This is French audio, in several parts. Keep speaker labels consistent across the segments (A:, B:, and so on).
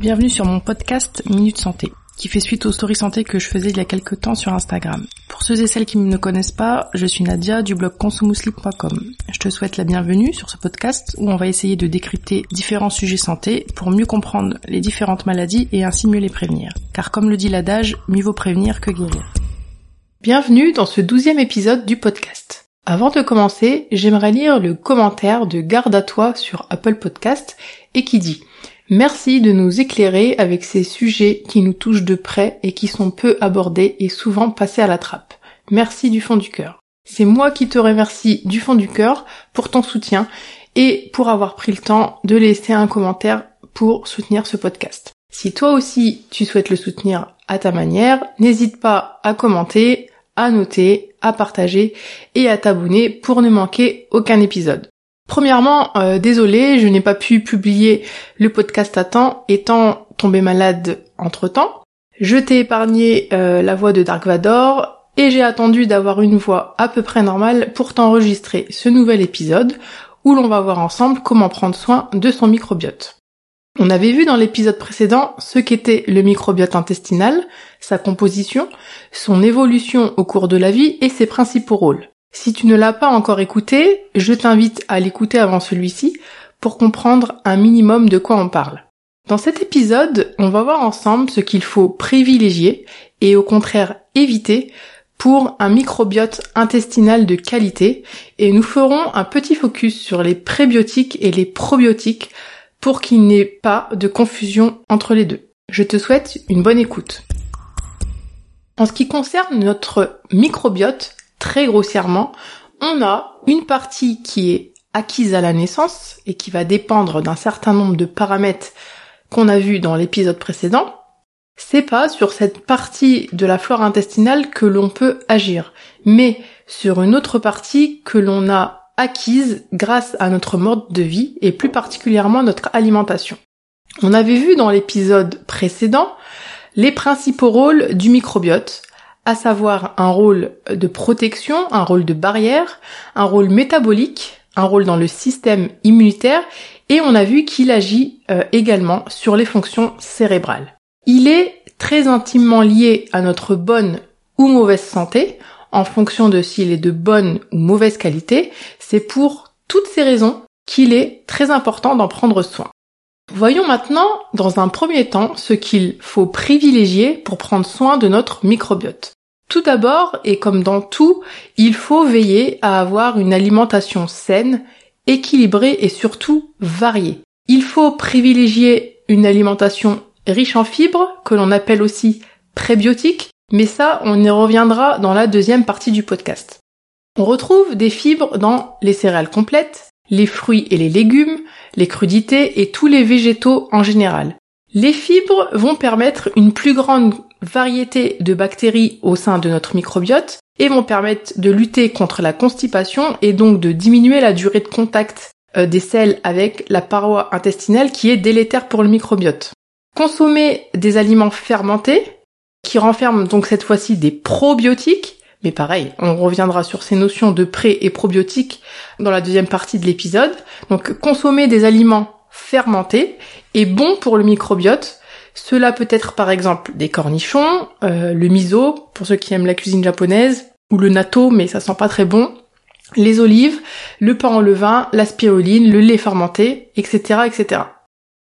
A: Bienvenue sur mon podcast Minute Santé, qui fait suite aux stories santé que je faisais il y a quelques temps sur Instagram. Pour ceux et celles qui ne me connaissent pas, je suis Nadia du blog consumousli.com. Je te souhaite la bienvenue sur ce podcast où on va essayer de décrypter différents sujets santé pour mieux comprendre les différentes maladies et ainsi mieux les prévenir. Car comme le dit l'adage, mieux vaut prévenir que guérir. Bienvenue dans ce douzième épisode du podcast. Avant de commencer, j'aimerais lire le commentaire de Garde à toi sur Apple Podcast et qui dit Merci de nous éclairer avec ces sujets qui nous touchent de près et qui sont peu abordés et souvent passés à la trappe. Merci du fond du cœur. C'est moi qui te remercie du fond du cœur pour ton soutien et pour avoir pris le temps de laisser un commentaire pour soutenir ce podcast. Si toi aussi tu souhaites le soutenir à ta manière, n'hésite pas à commenter, à noter, à partager et à t'abonner pour ne manquer aucun épisode. Premièrement, euh, désolé, je n'ai pas pu publier le podcast à temps, étant tombé malade entre temps. Je t'ai épargné euh, la voix de Dark Vador et j'ai attendu d'avoir une voix à peu près normale pour t'enregistrer ce nouvel épisode où l'on va voir ensemble comment prendre soin de son microbiote. On avait vu dans l'épisode précédent ce qu'était le microbiote intestinal, sa composition, son évolution au cours de la vie et ses principaux rôles. Si tu ne l'as pas encore écouté, je t'invite à l'écouter avant celui-ci pour comprendre un minimum de quoi on parle. Dans cet épisode, on va voir ensemble ce qu'il faut privilégier et au contraire éviter pour un microbiote intestinal de qualité et nous ferons un petit focus sur les prébiotiques et les probiotiques pour qu'il n'y ait pas de confusion entre les deux. Je te souhaite une bonne écoute. En ce qui concerne notre microbiote, très grossièrement, on a une partie qui est acquise à la naissance et qui va dépendre d'un certain nombre de paramètres qu'on a vus dans l'épisode précédent. C'est pas sur cette partie de la flore intestinale que l'on peut agir, mais sur une autre partie que l'on a acquise grâce à notre mode de vie et plus particulièrement notre alimentation. On avait vu dans l'épisode précédent les principaux rôles du microbiote, à savoir un rôle de protection, un rôle de barrière, un rôle métabolique, un rôle dans le système immunitaire et on a vu qu'il agit euh, également sur les fonctions cérébrales. Il est très intimement lié à notre bonne ou mauvaise santé en fonction de s'il est de bonne ou mauvaise qualité, c'est pour toutes ces raisons qu'il est très important d'en prendre soin. Voyons maintenant, dans un premier temps, ce qu'il faut privilégier pour prendre soin de notre microbiote. Tout d'abord, et comme dans tout, il faut veiller à avoir une alimentation saine, équilibrée et surtout variée. Il faut privilégier une alimentation riche en fibres, que l'on appelle aussi prébiotique, mais ça, on y reviendra dans la deuxième partie du podcast. On retrouve des fibres dans les céréales complètes, les fruits et les légumes, les crudités et tous les végétaux en général. Les fibres vont permettre une plus grande variété de bactéries au sein de notre microbiote et vont permettre de lutter contre la constipation et donc de diminuer la durée de contact euh, des selles avec la paroi intestinale qui est délétère pour le microbiote. Consommer des aliments fermentés, qui renferme donc cette fois-ci des probiotiques. Mais pareil, on reviendra sur ces notions de pré et probiotiques dans la deuxième partie de l'épisode. Donc consommer des aliments fermentés est bon pour le microbiote. Cela peut être par exemple des cornichons, euh, le miso pour ceux qui aiment la cuisine japonaise, ou le natto mais ça sent pas très bon, les olives, le pain en levain, la spiruline, le lait fermenté, etc., etc.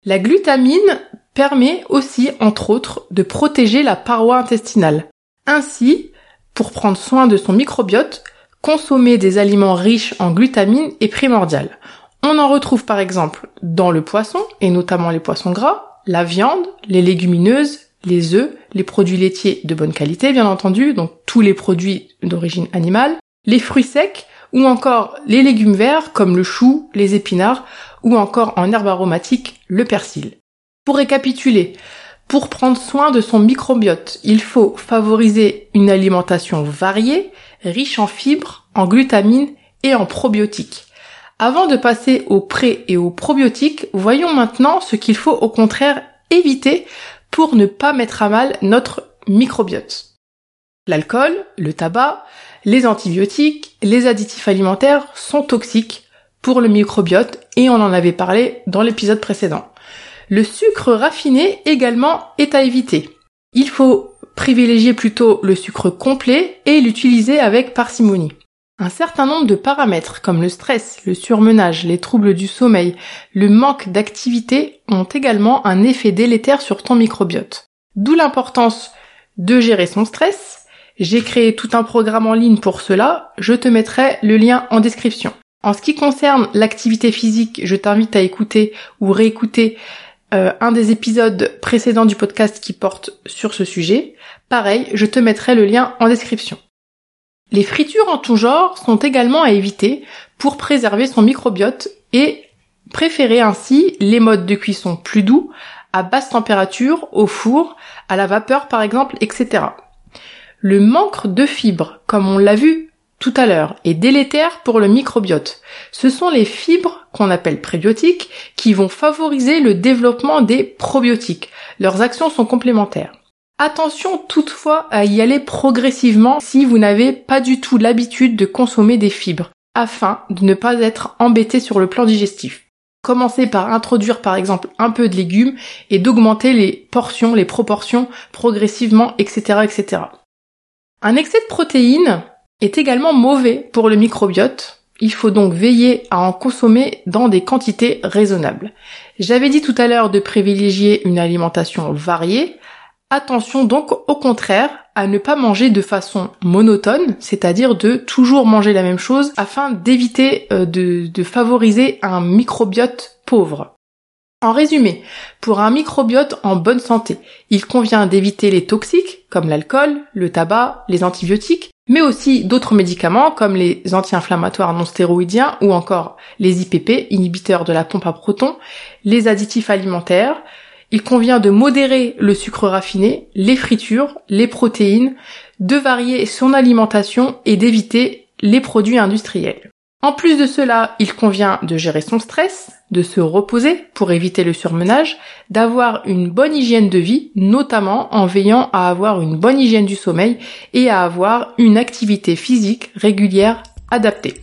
A: La glutamine permet aussi, entre autres, de protéger la paroi intestinale. Ainsi, pour prendre soin de son microbiote, consommer des aliments riches en glutamine est primordial. On en retrouve par exemple dans le poisson, et notamment les poissons gras, la viande, les légumineuses, les œufs, les produits laitiers de bonne qualité bien entendu, donc tous les produits d'origine animale, les fruits secs, ou encore les légumes verts comme le chou, les épinards, ou encore en herbe aromatique, le persil. Pour récapituler, pour prendre soin de son microbiote, il faut favoriser une alimentation variée, riche en fibres, en glutamine et en probiotiques. Avant de passer aux pré et aux probiotiques, voyons maintenant ce qu'il faut au contraire éviter pour ne pas mettre à mal notre microbiote. L'alcool, le tabac, les antibiotiques, les additifs alimentaires sont toxiques pour le microbiote et on en avait parlé dans l'épisode précédent. Le sucre raffiné également est à éviter. Il faut privilégier plutôt le sucre complet et l'utiliser avec parcimonie. Un certain nombre de paramètres comme le stress, le surmenage, les troubles du sommeil, le manque d'activité ont également un effet délétère sur ton microbiote. D'où l'importance de gérer son stress. J'ai créé tout un programme en ligne pour cela, je te mettrai le lien en description. En ce qui concerne l'activité physique, je t'invite à écouter ou réécouter euh, un des épisodes précédents du podcast qui porte sur ce sujet. Pareil, je te mettrai le lien en description. Les fritures en tout genre sont également à éviter pour préserver son microbiote et préférer ainsi les modes de cuisson plus doux, à basse température, au four, à la vapeur par exemple, etc. Le manque de fibres, comme on l'a vu tout à l'heure, est délétère pour le microbiote. Ce sont les fibres qu'on appelle prébiotiques qui vont favoriser le développement des probiotiques. Leurs actions sont complémentaires. Attention toutefois à y aller progressivement si vous n'avez pas du tout l'habitude de consommer des fibres, afin de ne pas être embêté sur le plan digestif. Commencez par introduire par exemple un peu de légumes et d'augmenter les portions, les proportions progressivement, etc., etc. Un excès de protéines est également mauvais pour le microbiote. Il faut donc veiller à en consommer dans des quantités raisonnables. J'avais dit tout à l'heure de privilégier une alimentation variée Attention donc au contraire à ne pas manger de façon monotone, c'est-à-dire de toujours manger la même chose afin d'éviter euh, de, de favoriser un microbiote pauvre. En résumé, pour un microbiote en bonne santé, il convient d'éviter les toxiques comme l'alcool, le tabac, les antibiotiques, mais aussi d'autres médicaments comme les anti-inflammatoires non stéroïdiens ou encore les IPP, inhibiteurs de la pompe à protons, les additifs alimentaires, il convient de modérer le sucre raffiné, les fritures, les protéines, de varier son alimentation et d'éviter les produits industriels. En plus de cela, il convient de gérer son stress, de se reposer pour éviter le surmenage, d'avoir une bonne hygiène de vie, notamment en veillant à avoir une bonne hygiène du sommeil et à avoir une activité physique régulière adaptée.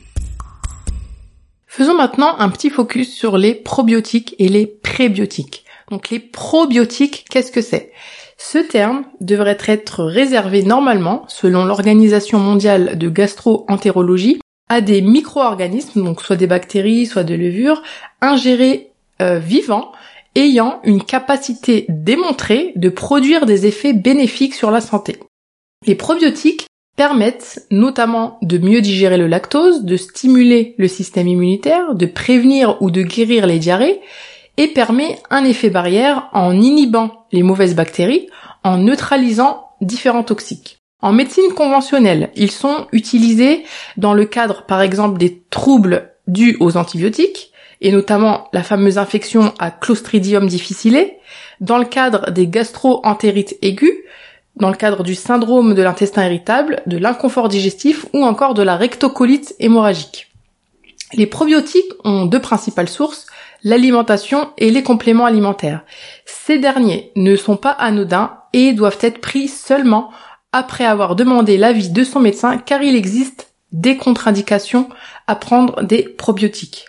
A: Faisons maintenant un petit focus sur les probiotiques et les prébiotiques. Donc les probiotiques, qu'est-ce que c'est? Ce terme devrait être réservé normalement, selon l'Organisation mondiale de gastro-entérologie, à des micro-organismes, donc soit des bactéries, soit des levures, ingérés euh, vivants, ayant une capacité démontrée de produire des effets bénéfiques sur la santé. Les probiotiques permettent notamment de mieux digérer le lactose, de stimuler le système immunitaire, de prévenir ou de guérir les diarrhées, et permet un effet barrière en inhibant les mauvaises bactéries, en neutralisant différents toxiques. En médecine conventionnelle, ils sont utilisés dans le cadre par exemple des troubles dus aux antibiotiques, et notamment la fameuse infection à Clostridium difficile, dans le cadre des gastro-entérites aigus, dans le cadre du syndrome de l'intestin irritable, de l'inconfort digestif ou encore de la rectocolite hémorragique. Les probiotiques ont deux principales sources, l'alimentation et les compléments alimentaires. Ces derniers ne sont pas anodins et doivent être pris seulement après avoir demandé l'avis de son médecin car il existe des contre-indications à prendre des probiotiques.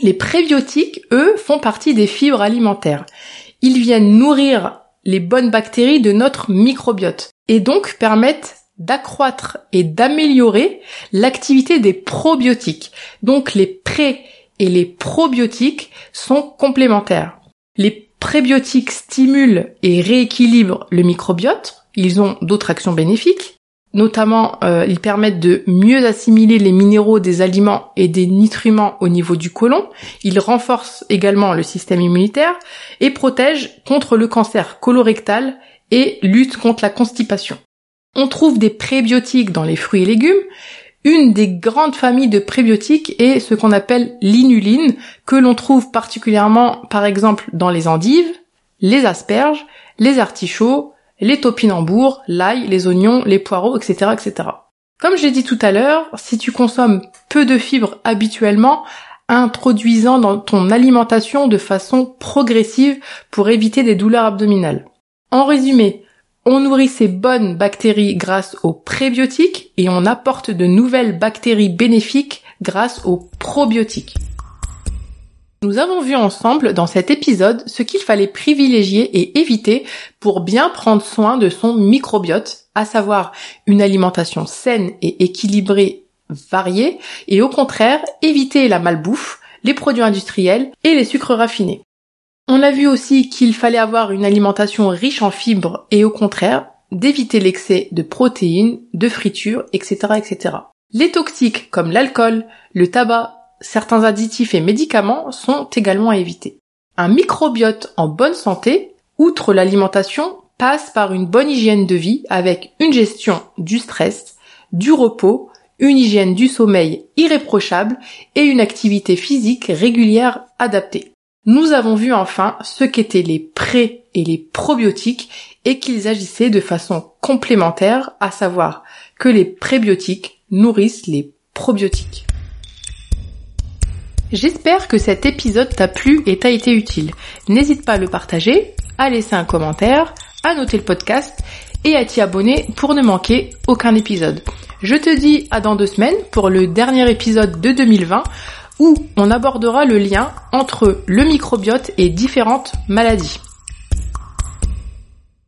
A: Les prébiotiques, eux, font partie des fibres alimentaires. Ils viennent nourrir les bonnes bactéries de notre microbiote et donc permettent d'accroître et d'améliorer l'activité des probiotiques. Donc les pré et les probiotiques sont complémentaires. Les prébiotiques stimulent et rééquilibrent le microbiote. Ils ont d'autres actions bénéfiques. Notamment, euh, ils permettent de mieux assimiler les minéraux des aliments et des nutriments au niveau du côlon. Ils renforcent également le système immunitaire et protègent contre le cancer colorectal et luttent contre la constipation. On trouve des prébiotiques dans les fruits et légumes, une des grandes familles de prébiotiques est ce qu'on appelle l'inuline, que l'on trouve particulièrement par exemple dans les endives, les asperges, les artichauts, les topinambours, l'ail, les oignons, les poireaux, etc., etc. Comme j'ai dit tout à l'heure, si tu consommes peu de fibres habituellement, introduisant dans ton alimentation de façon progressive pour éviter des douleurs abdominales. En résumé, on nourrit ces bonnes bactéries grâce aux prébiotiques et on apporte de nouvelles bactéries bénéfiques grâce aux probiotiques. Nous avons vu ensemble dans cet épisode ce qu'il fallait privilégier et éviter pour bien prendre soin de son microbiote, à savoir une alimentation saine et équilibrée, variée, et au contraire éviter la malbouffe, les produits industriels et les sucres raffinés. On a vu aussi qu'il fallait avoir une alimentation riche en fibres et au contraire d'éviter l'excès de protéines, de fritures, etc., etc. Les toxiques comme l'alcool, le tabac, certains additifs et médicaments sont également à éviter. Un microbiote en bonne santé, outre l'alimentation, passe par une bonne hygiène de vie avec une gestion du stress, du repos, une hygiène du sommeil irréprochable et une activité physique régulière adaptée. Nous avons vu enfin ce qu'étaient les pré et les probiotiques et qu'ils agissaient de façon complémentaire, à savoir que les prébiotiques nourrissent les probiotiques. J'espère que cet épisode t'a plu et t'a été utile. N'hésite pas à le partager, à laisser un commentaire, à noter le podcast et à t'y abonner pour ne manquer aucun épisode. Je te dis à dans deux semaines pour le dernier épisode de 2020 où on abordera le lien entre le microbiote et différentes maladies.